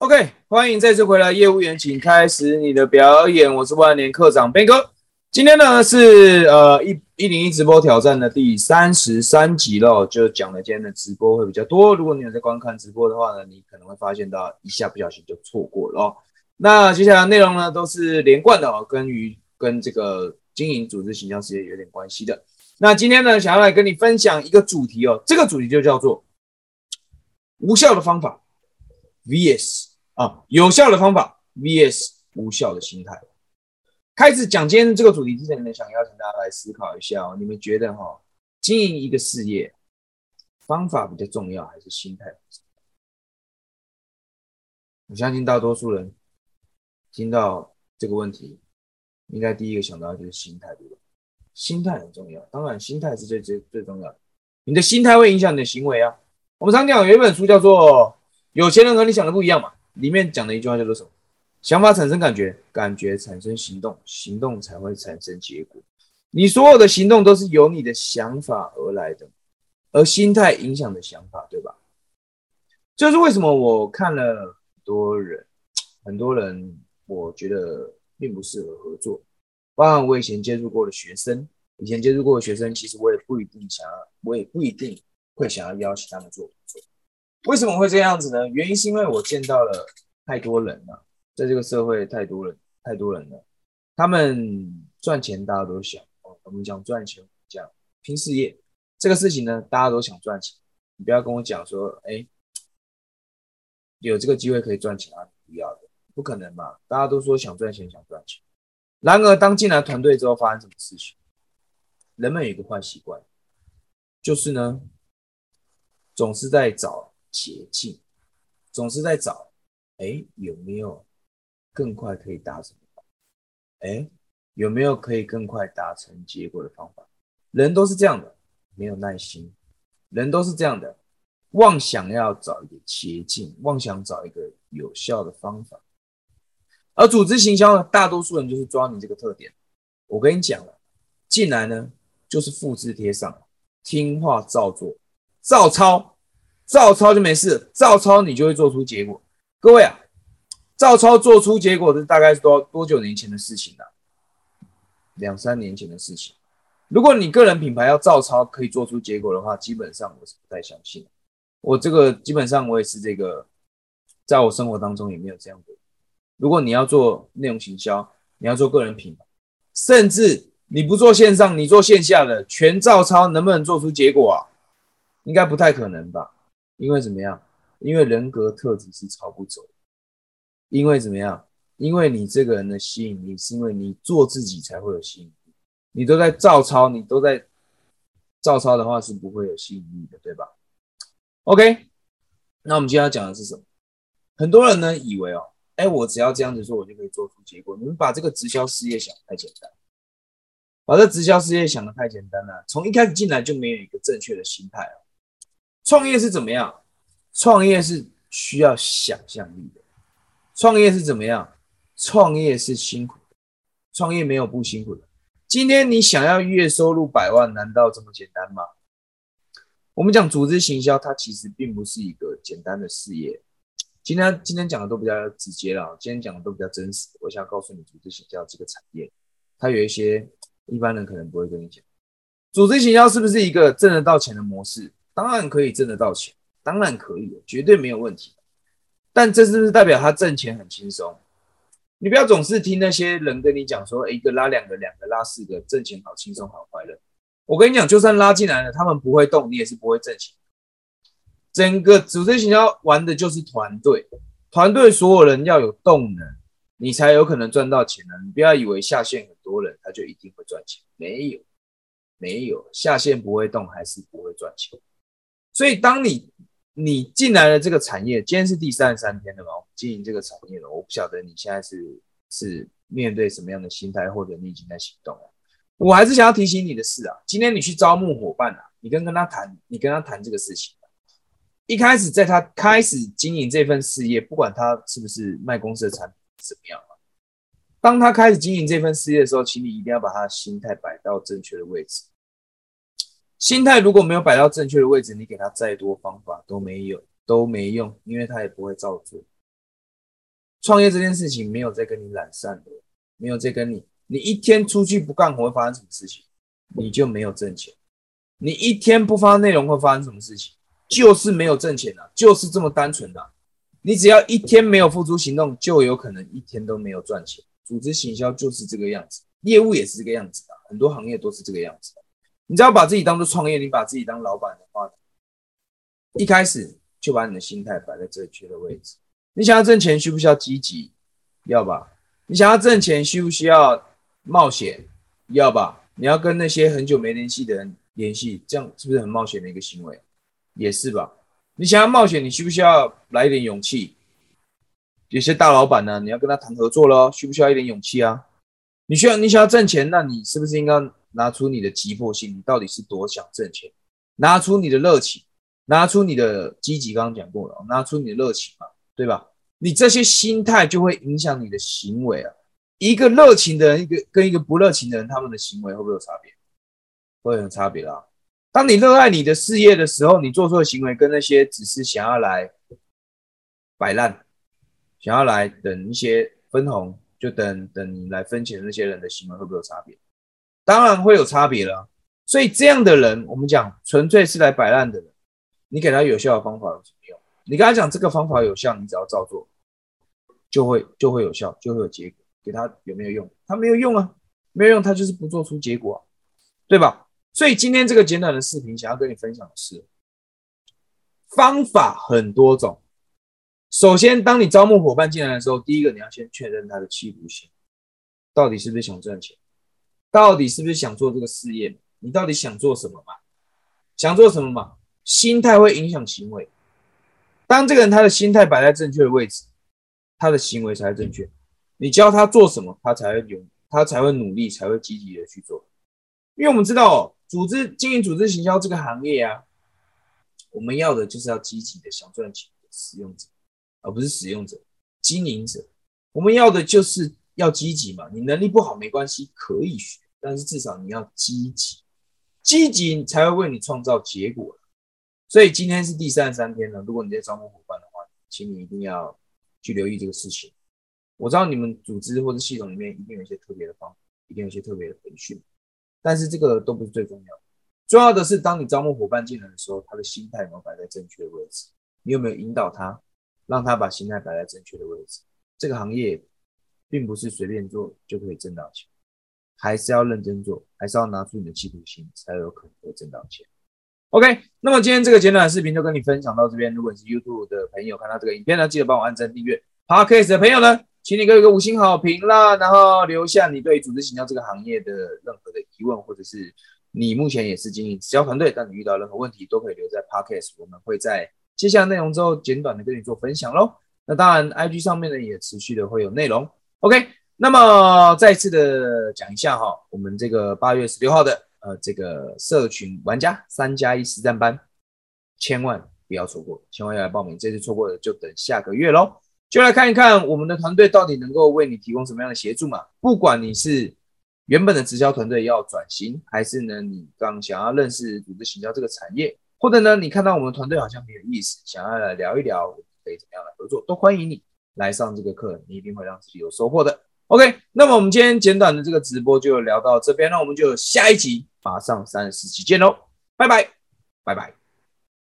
OK，欢迎再次回来，业务员，请开始你的表演。我是万年课长 Ben 哥，今天呢是呃一一零一直播挑战的第三十三集了，就讲了今天的直播会比较多。如果你有在观看直播的话呢，你可能会发现到一下不小心就错过了哦。那接下来内容呢都是连贯的哦，跟于跟这个经营组织形象事业有点关系的。那今天呢，想要来跟你分享一个主题哦，这个主题就叫做无效的方法 VS。啊，有效的方法 vs 无效的心态。开始讲今天这个主题之前呢，想邀请大家来思考一下哦，你们觉得哈，经营一个事业，方法比较重要还是心态？我相信大多数人听到这个问题，应该第一个想到就是心态，对吧？心态很重要，当然心态是最最最重要的。你的心态会影响你的行为啊。我们常讲有一本书叫做《有钱人和你想的不一样》嘛。里面讲的一句话叫做什么？想法产生感觉，感觉产生行动，行动才会产生结果。你所有的行动都是由你的想法而来的，而心态影响的想法，对吧？这是为什么？我看了很多人，很多人，我觉得并不适合合作。包含我以前接触过的学生，以前接触过的学生，其实我也不一定想要，我也不一定会想要邀请他们做合作。为什么会这样子呢？原因是因为我见到了太多人了，在这个社会太多人太多人了，他们赚钱大家都想哦，我们讲赚钱讲拼事业这个事情呢，大家都想赚钱。你不要跟我讲说，哎，有这个机会可以赚钱啊，不要的，不可能嘛！大家都说想赚钱想赚钱，然而当进来团队之后，发生什么事情？人们有一个坏习惯，就是呢，总是在找。捷径总是在找，哎，有没有更快可以达成？哎，有没有可以更快达成结果的方法？人都是这样的，没有耐心。人都是这样的，妄想要找一个捷径，妄想找一个有效的方法。而组织行销呢，大多数人就是抓你这个特点。我跟你讲了，进来呢就是复制贴上，听话照做，照抄。照抄就没事，照抄你就会做出结果。各位啊，照抄做出结果的大概是多多久年前的事情了？两三年前的事情。如果你个人品牌要照抄可以做出结果的话，基本上我是不太相信。我这个基本上我也是这个，在我生活当中也没有这样的。如果你要做内容行销，你要做个人品牌，甚至你不做线上，你做线下的全照抄，能不能做出结果啊？应该不太可能吧。因为怎么样？因为人格特质是抄不走的。因为怎么样？因为你这个人的吸引力，是因为你做自己才会有吸引力。你都在照抄，你都在照抄的话，是不会有吸引力的，对吧？OK，那我们今天要讲的是什么？很多人呢以为哦，哎，我只要这样子做，我就可以做出结果。你们把这个直销事业想太简单，把这直销事业想的太简单了。从一开始进来就没有一个正确的心态哦。创业是怎么样？创业是需要想象力的。创业是怎么样？创业是辛苦的。创业没有不辛苦的。今天你想要月收入百万，难道这么简单吗？我们讲组织行销，它其实并不是一个简单的事业。今天今天讲的都比较直接了，今天讲的都比较真实。我想告诉你，组织行销这个产业，它有一些一般人可能不会跟你讲。组织行销是不是一个挣得到钱的模式？当然可以挣得到钱，当然可以，绝对没有问题。但这是不是代表他挣钱很轻松？你不要总是听那些人跟你讲说，一个拉两个，两个拉四个，挣钱好轻松，好快乐。我跟你讲，就算拉进来了，他们不会动，你也是不会挣钱。整个组织型要玩的就是团队，团队所有人要有动能，你才有可能赚到钱呢。你不要以为下线很多人他就一定会赚钱，没有，没有下线不会动，还是不会赚钱。所以，当你你进来了这个产业，今天是第三十三天了嘛？经营这个产业了，我不晓得你现在是是面对什么样的心态，或者你已经在行动了。我还是想要提醒你的是啊，今天你去招募伙伴啊，你跟跟他谈，你跟他谈这个事情，一开始在他开始经营这份事业，不管他是不是卖公司的产品怎么样啊，当他开始经营这份事业的时候，请你一定要把他的心态摆到正确的位置。心态如果没有摆到正确的位置，你给他再多方法都没有都没用，因为他也不会照做。创业这件事情没有在跟你懒散的，没有在跟你，你一天出去不干活会发生什么事情？你就没有挣钱。你一天不发内容会发生什么事情？就是没有挣钱的，就是这么单纯的。你只要一天没有付诸行动，就有可能一天都没有赚钱。组织行销就是这个样子，业务也是这个样子的，很多行业都是这个样子。你只要把自己当做创业，你把自己当老板的话，一开始就把你的心态摆在正确的位置。你想要挣钱，需不需要积极？要吧。你想要挣钱，需不需要冒险？要吧。你要跟那些很久没联系的人。联系这样是不是很冒险的一个行为？也是吧。你想要冒险，你需不需要来一点勇气？有些大老板呢，你要跟他谈合作了，需不需要一点勇气啊？你需要，你想要挣钱，那你是不是应该拿出你的急迫性？你到底是多想挣钱？拿出你的热情，拿出你的积极。刚刚讲过了，拿出你的热情嘛，对吧？你这些心态就会影响你的行为啊。一个热情的人，一个跟一个不热情的人，他们的行为会不会有差别？会有差别啦。当你热爱你的事业的时候，你做出的行为跟那些只是想要来摆烂、想要来等一些分红，就等等你来分钱的那些人的行为会不会有差别？当然会有差别了。所以这样的人，我们讲纯粹是来摆烂的人，你给他有效的方法有什么用？你跟他讲这个方法有效，你只要照做，就会就会有效，就会有结果。给他有没有用？他没有用啊，没有用，他就是不做出结果，对吧？所以今天这个简短的视频，想要跟你分享的是，方法很多种。首先，当你招募伙伴进来的时候，第一个你要先确认他的企图心，到底是不是想赚钱，到底是不是想做这个事业，你到底想做什么嘛？想做什么嘛？心态会影响行为。当这个人他的心态摆在正确的位置，他的行为才会正确。你教他做什么，他才会有，他才会努力，才会积极的去做。因为我们知道。组织经营、组织行销这个行业啊，我们要的就是要积极的想赚钱的使用者，而不是使用者、经营者。我们要的就是要积极嘛。你能力不好没关系，可以学，但是至少你要积极，积极才会为你创造结果。所以今天是第三十三天了。如果你在招募伙伴的话，请你一定要去留意这个事情。我知道你们组织或者系统里面一定有一些特别的方法，一定有一些特别的培训。但是这个都不是最重要的，重要的是当你招募伙伴进来的时候，他的心态有没有摆在正确的位置？你有没有引导他，让他把心态摆在正确的位置？这个行业并不是随便做就可以挣到钱，还是要认真做，还是要拿出你的企图心，才有可能会挣到钱。OK，那么今天这个简短的视频就跟你分享到这边。如果你是 YouTube 的朋友看到这个影片呢，记得帮我按赞订阅。Podcast 的朋友呢？请你给我一个五星好评啦，然后留下你对组织行销这个行业的任何的疑问，或者是你目前也是经营直销团队，但你遇到任何问题都可以留在 Podcast，我们会在接下来内容之后简短的跟你做分享喽。那当然，IG 上面呢也持续的会有内容。OK，那么再次的讲一下哈，我们这个八月十六号的呃这个社群玩家三加一实战班，千万不要错过，千万要来报名，这次错过了就等下个月喽。就来看一看我们的团队到底能够为你提供什么样的协助嘛？不管你是原本的直销团队要转型，还是呢你刚想要认识组织行销这个产业，或者呢你看到我们团队好像很有意思，想要来聊一聊可以怎么样来合作，都欢迎你来上这个课，你一定会让自己有收获的。OK，那么我们今天简短的这个直播就聊到这边，那我们就下一集马上三十集见喽，拜拜，拜拜。